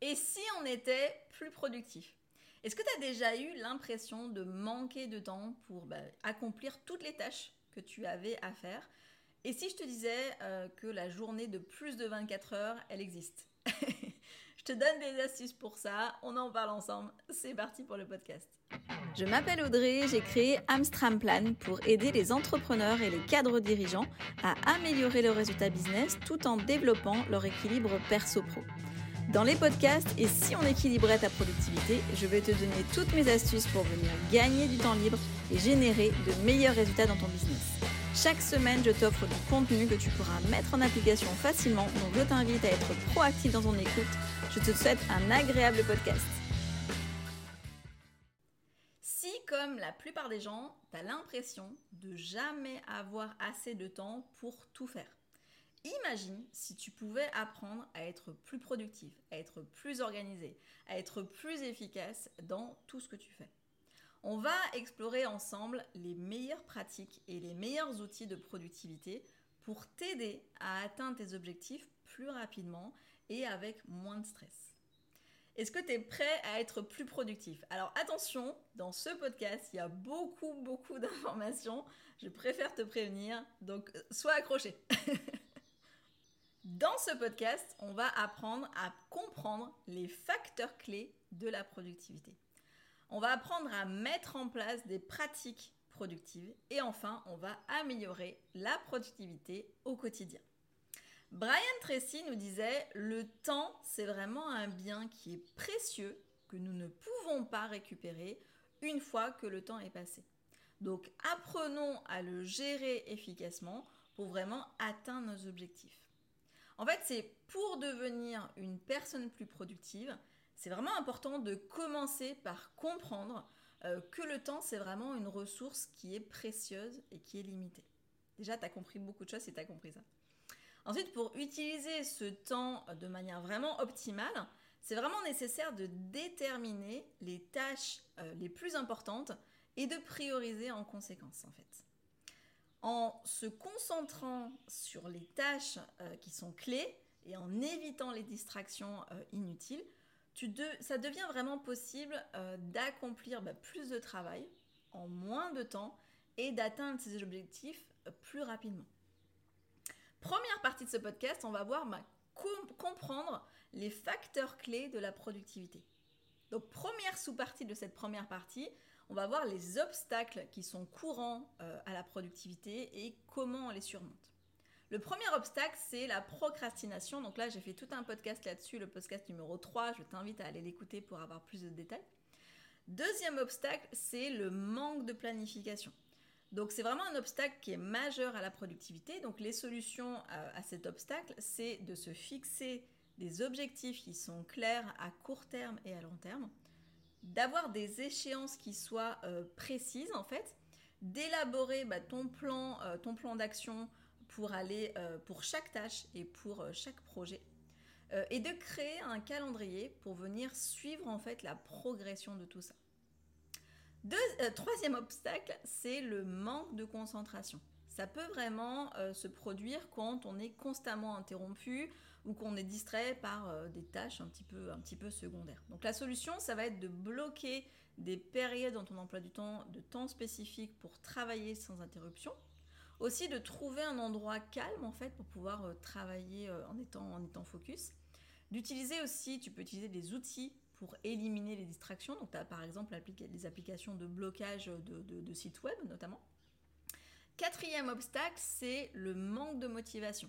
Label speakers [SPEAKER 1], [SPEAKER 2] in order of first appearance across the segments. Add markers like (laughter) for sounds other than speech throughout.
[SPEAKER 1] Et si on était plus productif? Est-ce que tu as déjà eu l'impression de manquer de temps pour bah, accomplir toutes les tâches que tu avais à faire? Et si je te disais euh, que la journée de plus de 24 heures, elle existe? (laughs) Je te donne des astuces pour ça, on en parle ensemble. C'est parti pour le podcast.
[SPEAKER 2] Je m'appelle Audrey, j'ai créé Amstram Plan pour aider les entrepreneurs et les cadres dirigeants à améliorer leurs résultats business tout en développant leur équilibre perso-pro. Dans les podcasts et si on équilibrait ta productivité, je vais te donner toutes mes astuces pour venir gagner du temps libre et générer de meilleurs résultats dans ton business. Chaque semaine, je t'offre du contenu que tu pourras mettre en application facilement, donc je t'invite à être proactif dans ton écoute. Je te souhaite un agréable podcast.
[SPEAKER 1] Si, comme la plupart des gens, tu l'impression de jamais avoir assez de temps pour tout faire, Imagine si tu pouvais apprendre à être plus productif, à être plus organisé, à être plus efficace dans tout ce que tu fais. On va explorer ensemble les meilleures pratiques et les meilleurs outils de productivité pour t'aider à atteindre tes objectifs plus rapidement et avec moins de stress. Est-ce que tu es prêt à être plus productif? Alors attention, dans ce podcast, il y a beaucoup, beaucoup d'informations. Je préfère te prévenir, donc euh, sois accroché. (laughs) Dans ce podcast, on va apprendre à comprendre les facteurs clés de la productivité. On va apprendre à mettre en place des pratiques productives et enfin, on va améliorer la productivité au quotidien. Brian Tracy nous disait, le temps, c'est vraiment un bien qui est précieux, que nous ne pouvons pas récupérer une fois que le temps est passé. Donc apprenons à le gérer efficacement pour vraiment atteindre nos objectifs. En fait, c'est pour devenir une personne plus productive, c'est vraiment important de commencer par comprendre euh, que le temps, c'est vraiment une ressource qui est précieuse et qui est limitée. Déjà, tu as compris beaucoup de choses si tu as compris ça. Ensuite, pour utiliser ce temps de manière vraiment optimale, c'est vraiment nécessaire de déterminer les tâches euh, les plus importantes et de prioriser en conséquence, en fait en se concentrant sur les tâches euh, qui sont clés et en évitant les distractions euh, inutiles, ça devient vraiment possible euh, d'accomplir bah, plus de travail en moins de temps et d'atteindre ses objectifs plus rapidement. Première partie de ce podcast, on va voir bah, comprendre les facteurs clés de la productivité. Donc première sous-partie de cette première partie, on va voir les obstacles qui sont courants euh, à la productivité et comment on les surmonte. Le premier obstacle, c'est la procrastination. Donc là, j'ai fait tout un podcast là-dessus, le podcast numéro 3. Je t'invite à aller l'écouter pour avoir plus de détails. Deuxième obstacle, c'est le manque de planification. Donc c'est vraiment un obstacle qui est majeur à la productivité. Donc les solutions euh, à cet obstacle, c'est de se fixer des objectifs qui sont clairs à court terme et à long terme d'avoir des échéances qui soient euh, précises en fait, d'élaborer bah, ton plan, euh, ton plan d'action pour aller euh, pour chaque tâche et pour chaque projet, et de créer un calendrier pour venir suivre en fait la progression de tout ça. troisième obstacle, c'est le manque de concentration. Ça peut vraiment se produire quand on est constamment interrompu, ou qu'on est distrait par euh, des tâches un petit, peu, secondaires. Donc la solution, ça va être de bloquer des périodes dans ton emploi du temps, de temps spécifique pour travailler sans interruption. Aussi de trouver un endroit calme en fait pour pouvoir euh, travailler euh, en, étant, focus. D'utiliser aussi, tu peux utiliser des outils pour éliminer les distractions. Donc tu as par exemple les applications de blocage de sites web notamment. Quatrième obstacle, c'est le manque de motivation.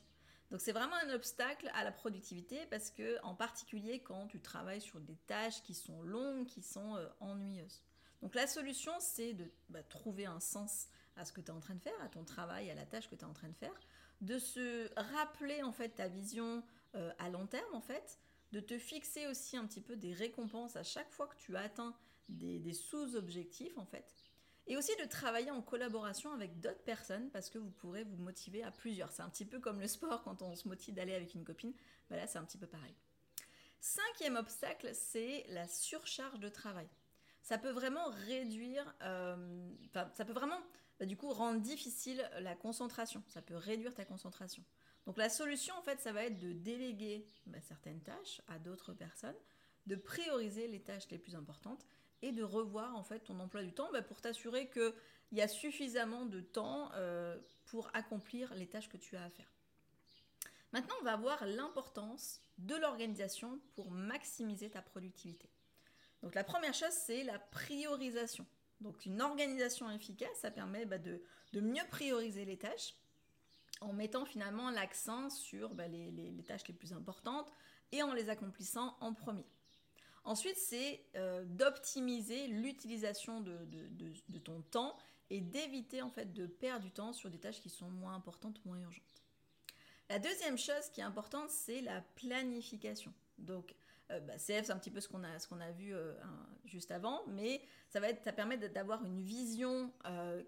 [SPEAKER 1] Donc c'est vraiment un obstacle à la productivité parce que en particulier quand tu travailles sur des tâches qui sont longues, qui sont euh, ennuyeuses. Donc la solution c'est de bah, trouver un sens à ce que tu es en train de faire, à ton travail, à la tâche que tu es en train de faire, de se rappeler en fait ta vision euh, à long terme en fait, de te fixer aussi un petit peu des récompenses à chaque fois que tu atteins des sous-objectifs en fait, et aussi de travailler en collaboration avec d'autres personnes parce que vous pourrez vous motiver à plusieurs. C'est un petit peu comme le sport quand on se motive d'aller avec une copine. Bah là, c'est un petit peu pareil. Cinquième obstacle, c'est la surcharge de travail. Ça peut vraiment réduire, euh, ça peut vraiment, bah, du coup, rendre difficile la concentration. Ça peut réduire ta concentration. Donc la solution, en fait, ça va être de déléguer bah, certaines tâches à d'autres personnes, de prioriser les tâches les plus importantes et de revoir en fait ton emploi du temps bah, pour t'assurer qu'il y a suffisamment de temps euh, pour accomplir les tâches que tu as à faire. Maintenant, on va voir l'importance de l'organisation pour maximiser ta productivité. Donc la première chose, c'est la priorisation. Donc une organisation efficace, ça permet bah, de, mieux prioriser les tâches en mettant finalement l'accent sur bah, les, tâches les plus importantes et en les accomplissant en premier. Ensuite, c'est euh, d'optimiser l'utilisation de, ton temps et d'éviter en fait de perdre du temps sur des tâches qui sont moins importantes, moins urgentes. La deuxième chose qui est importante, c'est la planification. Donc, euh, bah, CF, c'est un petit peu ce qu'on a, vu euh, juste avant, mais ça, va permet d'avoir une vision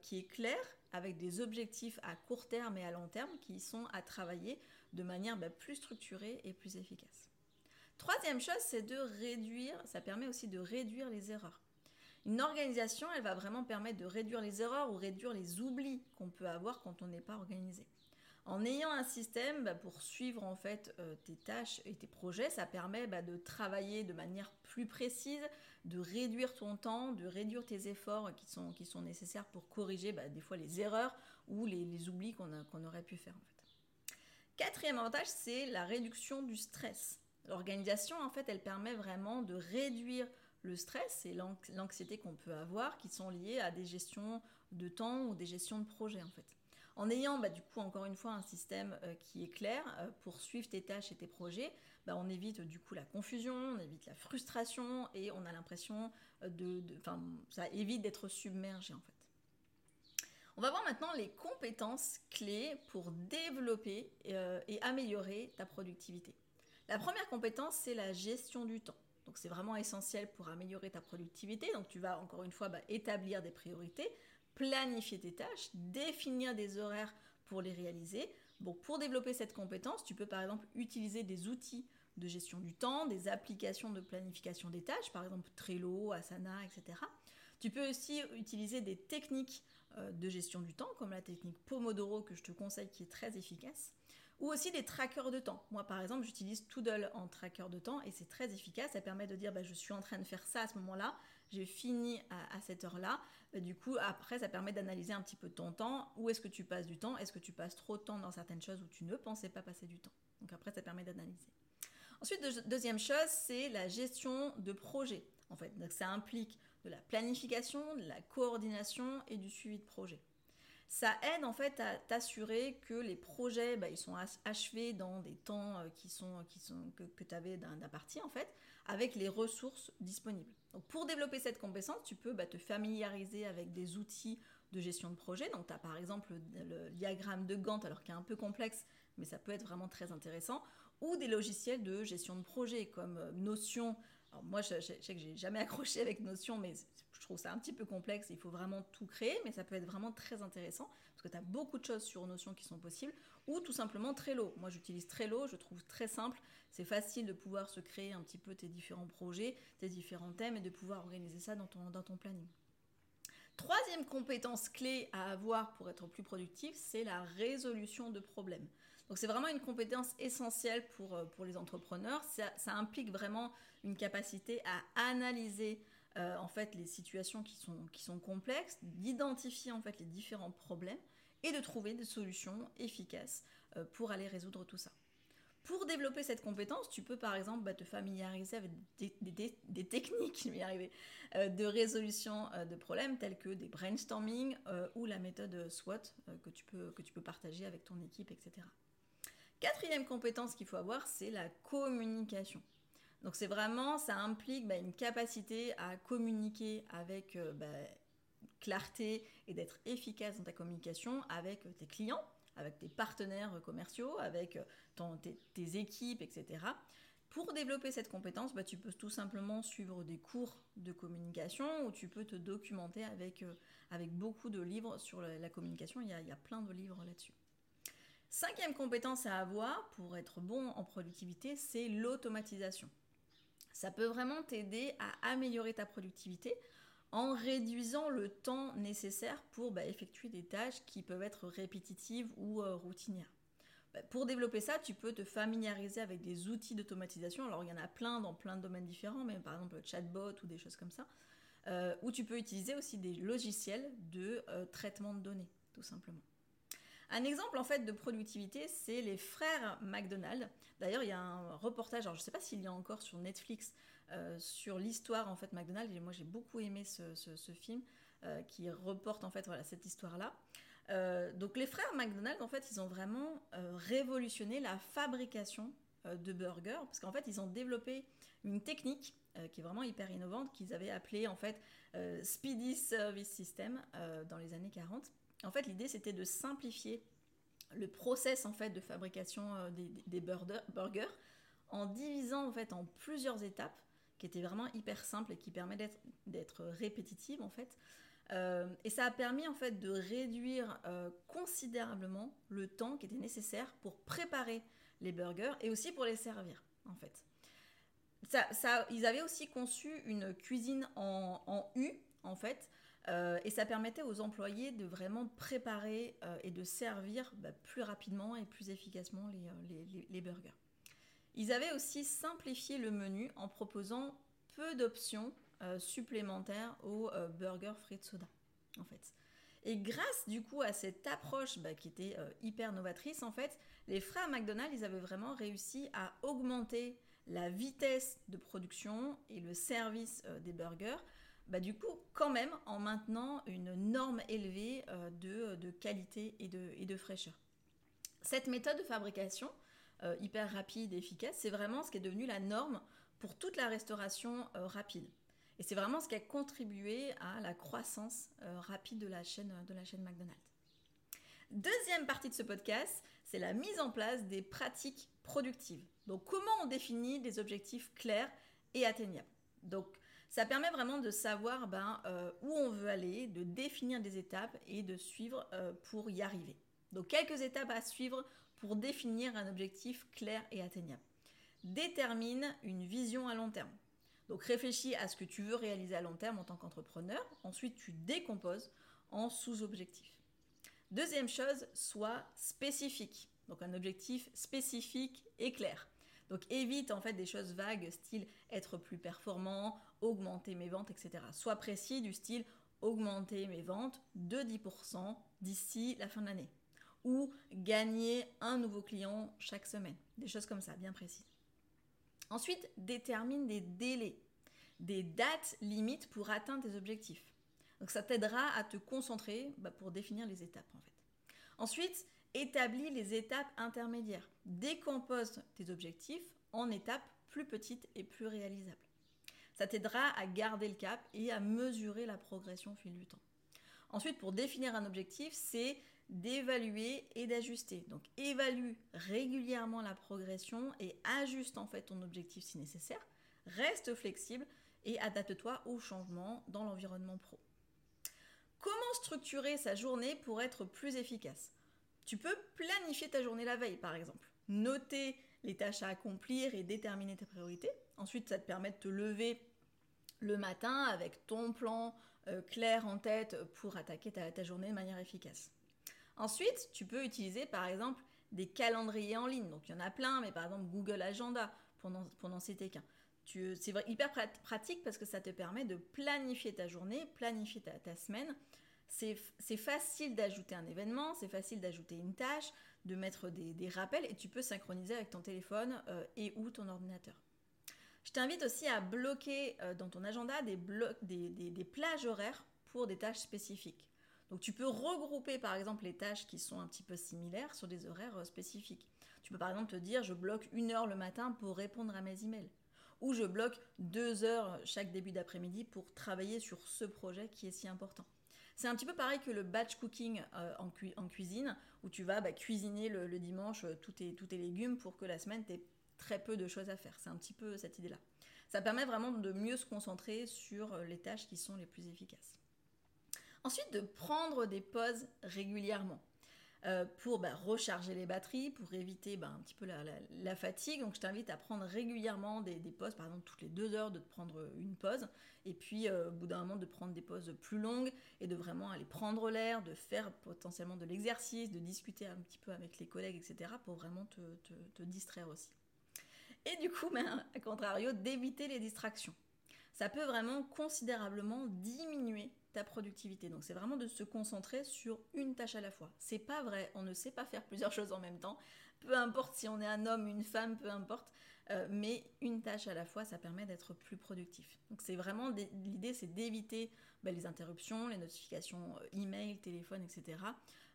[SPEAKER 1] qui est claire, avec des objectifs à court terme et à long terme qui sont à travailler de manière bah, plus structurée et plus efficace. Troisième chose, c'est de réduire, ça permet aussi de réduire les erreurs. Une organisation, elle va vraiment permettre de réduire les erreurs ou réduire les oublis qu'on peut avoir quand on n'est pas organisé. En ayant un système bah, pour suivre en fait euh, tes tâches et tes projets, ça permet bah, de travailler de manière plus précise, de réduire ton temps, de réduire tes efforts qui sont, nécessaires pour corriger bah, des fois les erreurs ou les, oublis qu'on aurait pu faire. Quatrième avantage, c'est la réduction du stress. L'organisation, en fait, elle permet vraiment de réduire le stress et l'anxiété qu'on peut avoir qui sont liées à des gestions de temps ou des gestions de projets en fait. En ayant bah, du coup encore une fois un système euh, qui est clair euh, pour suivre tes tâches et tes projets, bah, on évite du coup la confusion, on évite la frustration et on a l'impression euh, de, enfin ça évite d'être submergé en fait. On va voir maintenant les compétences clés pour développer et améliorer ta productivité. La première compétence, c'est la gestion du temps. Donc c'est vraiment essentiel pour améliorer ta productivité. Donc tu vas encore une fois bah, établir des priorités, planifier tes tâches, définir des horaires pour les réaliser. Bon, pour développer cette compétence, tu peux par exemple utiliser des outils de gestion du temps, des applications de planification des tâches, par exemple Trello, Asana, etc. Tu peux aussi utiliser des techniques euh, de gestion du temps, comme la technique Pomodoro que je te conseille qui est très efficace, ou aussi des trackers de temps. Moi par exemple j'utilise Toodle en tracker de temps et c'est très efficace, ça permet de dire bah, je suis en train de faire ça à ce moment-là, j'ai fini à, cette heure-là, du coup, après, ça permet d'analyser un petit peu ton temps. Où est-ce que tu passes du temps? Est-ce que tu passes trop de temps dans certaines choses où tu ne pensais pas passer du temps? Donc après, ça permet d'analyser. Ensuite, deuxième chose, c'est la gestion de projet. En fait, donc ça implique de la planification, de la coordination et du suivi de projet. Ça aide en fait à t'assurer que les projets, bah, ils sont achevés dans des temps euh, qui sont, qui sont, que, que tu avais d'un parti en fait, avec les ressources disponibles. Donc pour développer cette compétence, tu peux bah, te familiariser avec des outils de gestion de projet. Donc tu as par exemple le, diagramme de Gantt, alors qui est un peu complexe, mais ça peut être vraiment très intéressant, ou des logiciels de gestion de projet comme euh, Notion. Alors moi, je, sais que j'ai jamais (laughs) accroché avec Notion, mais je trouve ça un petit peu complexe. Il faut vraiment tout créer, mais ça peut être vraiment très intéressant parce que tu as beaucoup de choses sur Notion qui sont possibles, ou tout simplement Trello. Moi, j'utilise Trello, je trouve très simple c'est facile de pouvoir se créer un petit peu tes différents projets, tes différents thèmes et de pouvoir organiser ça dans ton, planning. Troisième compétence clé à avoir pour être plus productif, c'est la résolution de problèmes. Donc c'est vraiment une compétence essentielle pour, euh, pour les entrepreneurs. Ça, implique vraiment une capacité à analyser euh, en fait les situations qui sont, complexes, d'identifier en fait les différents problèmes et de trouver des solutions efficaces euh, pour aller résoudre tout ça. Pour développer cette compétence, tu peux par exemple bah, te familiariser avec des, techniques euh, de résolution de problèmes telles que des brainstorming ou la méthode SWOT que, tu peux, que tu peux partager avec ton équipe, etc. Quatrième compétence qu'il faut avoir, c'est la communication. Donc c'est vraiment, ça implique bah, une capacité à communiquer avec bah, clarté et d'être efficace dans ta communication avec tes clients, avec tes partenaires commerciaux, avec euh, tes, équipes, etc. Pour développer cette compétence, bah, tu peux tout simplement suivre des cours de communication ou tu peux te documenter avec, euh, avec beaucoup de livres sur la, communication. Il y, a, plein de livres là-dessus. Cinquième compétence à avoir pour être bon en productivité, c'est l'automatisation. Ça peut vraiment t'aider à améliorer ta productivité en réduisant le temps nécessaire pour bah, effectuer des tâches qui peuvent être répétitives ou euh, routinières. Bah, pour développer ça, tu peux te familiariser avec des outils d'automatisation. Alors, il y en a plein dans plein de domaines différents, mais par exemple, le chatbot ou des choses comme ça. Euh, ou tu peux utiliser aussi des logiciels de euh, traitement de données, tout simplement. Un exemple en fait de productivité, c'est les frères McDonald. D'ailleurs, il y a un reportage, je ne sais pas s'il y a encore sur Netflix, euh, sur l'histoire en fait McDonald's. Et moi, j'ai beaucoup aimé ce, film qui reporte en fait cette histoire-là. donc les frères McDonald, en fait, ils ont vraiment révolutionné la fabrication de burgers parce qu'en fait, ils ont développé une technique euh, qui est vraiment hyper innovante, qu'ils avaient appelée en fait euh, Speedy Service System euh, dans les années 40. En fait, l'idée c'était de simplifier le process en fait de fabrication des, burgers en divisant en fait en plusieurs étapes qui étaient vraiment hyper simples et qui permettent d'être répétitives en fait. et ça a permis en fait de réduire considérablement le temps qui était nécessaire pour préparer les burgers et aussi pour les servir en fait ils avaient aussi conçu une cuisine en, U, en fait, euh, et ça permettait aux employés de vraiment préparer euh, et de servir bah, plus rapidement et plus efficacement euh, les, burgers. Ils avaient aussi simplifié le menu en proposant peu d'options supplémentaires aux burgers frites soda, en fait. Et grâce du coup à cette approche bah, qui était hyper novatrice, en fait, les frères McDonald's, ils avaient vraiment réussi à augmenter la vitesse de production et le service des burgers, bah, du coup, quand même en maintenant une norme élevée euh, de, qualité et de, fraîcheur. Cette méthode de fabrication, euh, hyper rapide et efficace, c'est vraiment ce qui est devenu la norme pour toute la restauration rapide. Et c'est vraiment ce qui a contribué à la croissance rapide de la chaîne, de la chaîne McDonald's. Deuxième partie de ce podcast, c'est la mise en place des pratiques productives. Donc comment on définit des objectifs clairs et atteignables Donc ça permet vraiment de savoir ben, euh, où on veut aller, de définir des étapes et de suivre euh, pour y arriver. Donc quelques étapes à suivre pour définir un objectif clair et atteignable. Détermine une vision à long terme. Donc réfléchis à ce que tu veux réaliser à long terme en tant qu'entrepreneur. Ensuite, tu décomposes en sous-objectifs. Deuxième chose, sois spécifique. Donc un objectif spécifique et clair. Donc évite en fait des choses vagues, style être plus performant, augmenter mes ventes, etc. Sois précis du style augmenter mes ventes de 10% d'ici la fin de l'année. Ou gagner un nouveau client chaque semaine. Des choses comme ça, bien précises. Ensuite, détermine des délais, des dates limites pour atteindre tes objectifs. Donc ça t'aidera à te concentrer bah, pour définir les étapes en fait. Ensuite, établis les étapes intermédiaires. Décompose tes objectifs en étapes plus petites et plus réalisables. Ça t'aidera à garder le cap et à mesurer la progression au fil du temps. Ensuite, pour définir un objectif, c'est d'évaluer et d'ajuster. Donc, évalue régulièrement la progression et ajuste en fait ton objectif si nécessaire. Reste flexible et adapte-toi aux changements dans l'environnement pro. Comment structurer sa journée pour être plus efficace? Tu peux planifier ta journée la veille, par exemple. Noter les tâches à accomplir et déterminer tes priorités. Ensuite, ça te permet de te lever le matin avec ton plan euh, clair en tête pour attaquer ta, journée de manière efficace. Ensuite, tu peux utiliser par exemple des calendriers en ligne. Donc il y en a plein, mais par exemple Google Agenda, pour n'en citer qu'un. C'est hyper pratique parce que ça te permet de planifier ta journée, planifier ta semaine c'est facile d'ajouter un événement, c'est facile d'ajouter une tâche, de mettre des, rappels et tu peux synchroniser avec ton téléphone euh, et ou ton ordinateur. Je t'invite aussi à bloquer euh, dans ton agenda des, plages horaires pour des tâches spécifiques. Donc tu peux regrouper par exemple les tâches qui sont un petit peu similaires sur des horaires euh, spécifiques. Tu peux par exemple te dire je bloque une heure le matin pour répondre à mes emails. Ou je bloque deux heures chaque début d'après-midi pour travailler sur ce projet qui est si important. C'est un petit peu pareil que le batch cooking euh, en, cuisine, où tu vas bah, cuisiner le, dimanche euh, tous tes, légumes pour que la semaine, tu très peu de choses à faire. C'est un petit peu cette idée-là. Ça permet vraiment de mieux se concentrer sur les tâches qui sont les plus efficaces. Ensuite, de prendre des pauses régulièrement. euh, pour bah, recharger les batteries, pour éviter bah, un petit peu la, fatigue. Donc je t'invite à prendre régulièrement des, pauses, par exemple toutes les deux heures de prendre une pause, et puis euh, au bout d'un moment de prendre des pauses plus longues et de vraiment aller prendre l'air, de faire potentiellement de l'exercice, de discuter un petit peu avec les collègues, etc. pour vraiment te, distraire aussi. Et du coup, ben, à contrario, d'éviter les distractions. Ça peut vraiment considérablement diminuer ta productivité. Donc c'est vraiment de se concentrer sur une tâche à la fois. C'est pas vrai, on ne sait pas faire plusieurs (laughs) choses en même temps. Peu importe si on est un homme, une femme, peu importe. Euh, mais une tâche à la fois, ça permet d'être plus productif. Donc c'est vraiment l'idée, c'est d'éviter bah, les interruptions, les notifications euh, email, téléphone, etc.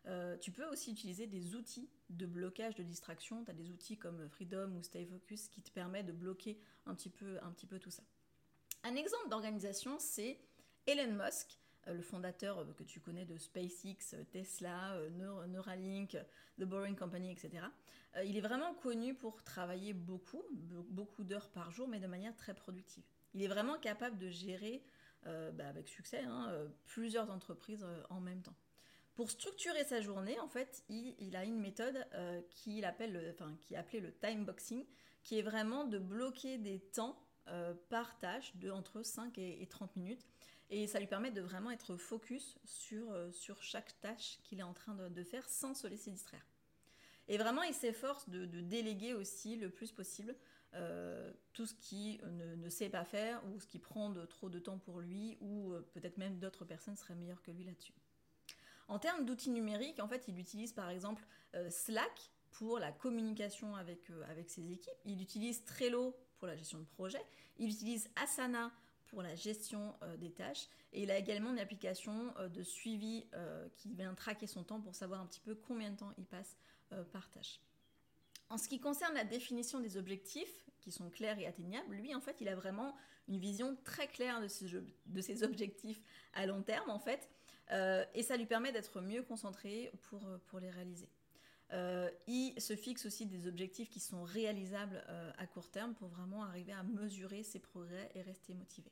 [SPEAKER 1] Euh, tu peux aussi utiliser des outils de blocage de distraction. Tu as des outils comme Freedom ou Stay Focus qui te permettent de bloquer un petit peu, un petit peu tout ça. Un exemple d'organisation, c'est Elon Musk euh, le fondateur euh, que tu connais de SpaceX, Tesla, Neuralink, The Boring Company, etc. il est vraiment connu pour travailler beaucoup, beaucoup d'heures par jour, mais de manière très productive. Il est vraiment capable de gérer, bah, avec succès, hein, plusieurs entreprises en même temps. Pour structurer sa journée, en fait, il, a une méthode qu'il appelle, enfin, qui est appelée le time boxing, qui est vraiment de bloquer des temps par tâche de entre 5 et 30 minutes et ça lui permet de vraiment être focus sur, euh, chaque tâche qu'il est en train de, faire sans se laisser distraire. Et vraiment, il s'efforce de, déléguer aussi le plus possible euh, tout ce qu'il ne, sait pas faire ou ce qui prend trop de temps pour lui ou euh, peut-être même d'autres personnes seraient meilleures que lui là-dessus. En termes d'outils numériques, en fait, il utilise par exemple Slack pour la communication avec, avec ses équipes. Il utilise Trello pour la gestion de projet. Il utilise Asana pour la gestion euh, des tâches. Et il a également une application euh, de suivi euh, qui vient traquer son temps pour savoir un petit peu combien de temps il passe par tâche. En ce qui concerne la définition des objectifs, qui sont clairs et atteignables, lui, en fait, il a vraiment une vision très claire de ses, de ses objectifs à long terme, en fait, et ça lui permet d'être mieux concentré pour, pour les réaliser. il se fixe aussi des objectifs qui sont réalisables à court terme pour vraiment arriver à mesurer ses progrès et rester motivé.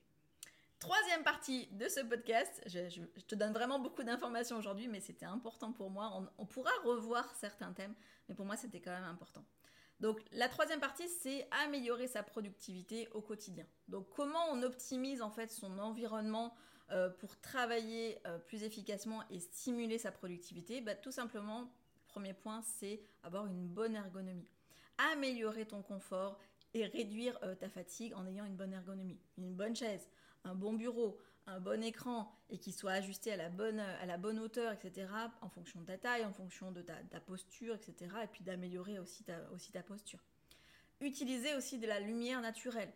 [SPEAKER 1] Troisième partie de ce podcast, je, te donne vraiment beaucoup d'informations aujourd'hui, mais c'était important pour moi. On, pourra revoir certains thèmes, mais pour moi c'était quand même important. Donc la troisième partie, c'est améliorer sa productivité au quotidien. Donc comment on optimise en fait son environnement euh, pour travailler euh, plus efficacement et stimuler sa productivité bah, Tout simplement, premier point, c'est avoir une bonne ergonomie. Améliorer ton confort et réduire euh, ta fatigue en ayant une bonne ergonomie. Une bonne chaise, un bon bureau, un bon écran et qui soit ajusté à la bonne, à hauteur, etc., en fonction de ta taille, en fonction de ta, posture, etc., et puis d'améliorer aussi ta, aussi ta posture. Utiliser aussi de la lumière naturelle.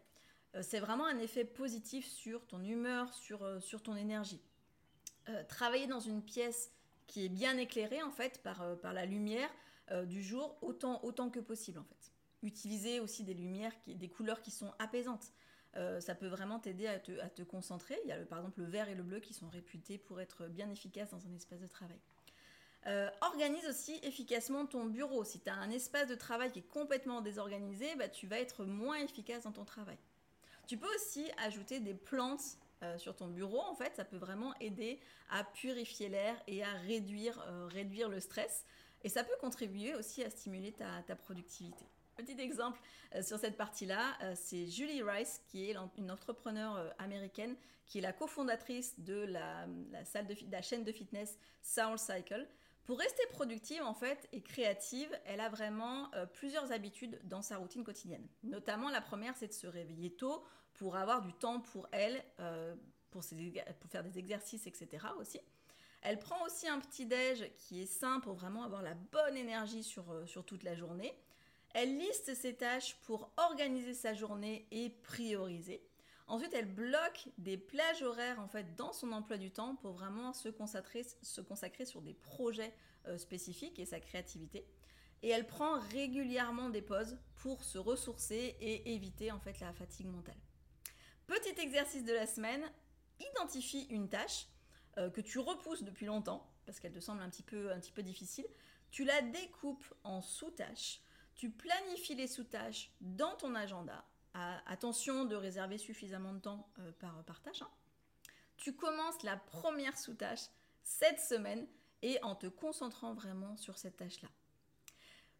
[SPEAKER 1] Euh, c'est vraiment un effet positif sur ton humeur, sur, euh, ton énergie. Euh, travailler dans une pièce qui est bien éclairée, en fait, par, la lumière du jour, autant, que possible, en fait. Utiliser aussi des lumières, des couleurs qui sont apaisantes. Ça peut vraiment t'aider à te, concentrer. Il y a par exemple le vert et le bleu qui sont réputés pour être bien efficaces dans un espace de travail. Organise aussi efficacement ton bureau. Si tu as un espace de travail qui est complètement désorganisé, bah, tu vas être moins efficace dans ton travail. Tu peux aussi ajouter des plantes euh, sur ton bureau. En fait, ça peut vraiment aider à purifier l'air et à réduire, le stress. Et ça peut contribuer aussi à stimuler ta productivité. Petit exemple euh, sur cette partie-là, euh, c'est Julie Rice, qui est une entrepreneure euh, américaine, qui est la cofondatrice de la, salle de, la chaîne de fitness Soul Cycle. Pour rester productive en fait et créative, elle a vraiment plusieurs habitudes dans sa routine quotidienne. Notamment la première, c'est de se réveiller tôt pour avoir du temps pour elle, pour, pour, faire des exercices, etc. aussi. Elle prend aussi un petit déj qui est sain pour vraiment avoir la bonne énergie sur, sur toute la journée. Elle liste ses tâches pour organiser sa journée et prioriser. Ensuite, elle bloque des plages horaires en fait dans son emploi du temps pour vraiment se consacrer, sur des projets euh, spécifiques et sa créativité. Et elle prend régulièrement des pauses pour se ressourcer et éviter en fait la fatigue mentale. Petit exercice de la semaine, identifie une tâche euh, que tu repousses depuis longtemps parce qu'elle te semble un petit peu difficile. Tu la découpes en sous-tâches tu planifies les sous-tâches dans ton agenda. Attention de réserver suffisamment de temps euh, par, tâche. Hein. Tu commences la première sous-tâche cette semaine et en te concentrant vraiment sur cette tâche-là.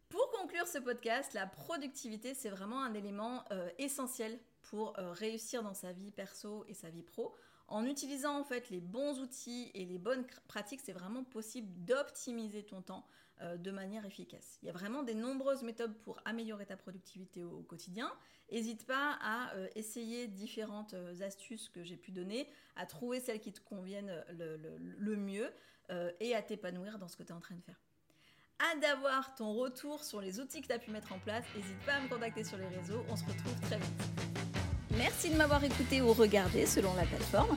[SPEAKER 1] Pour conclure ce podcast, la productivité, c'est vraiment un élément euh, essentiel pour euh, réussir dans sa vie perso et sa vie pro. En utilisant en fait les bons outils et les bonnes pratiques, c'est vraiment possible d'optimiser ton temps euh, de manière efficace. Il y a vraiment des nombreuses méthodes pour améliorer ta productivité au, quotidien. N'hésite pas à essayer différentes astuces que j'ai pu donner, à trouver celles qui te conviennent le mieux et à t'épanouir dans ce que tu es en train de faire hâte d'avoir ton retour sur les outils que tu as pu mettre en place. N'hésite pas à me contacter sur les réseaux. On se retrouve très vite.
[SPEAKER 2] Merci de m'avoir écouté ou regardé selon la plateforme.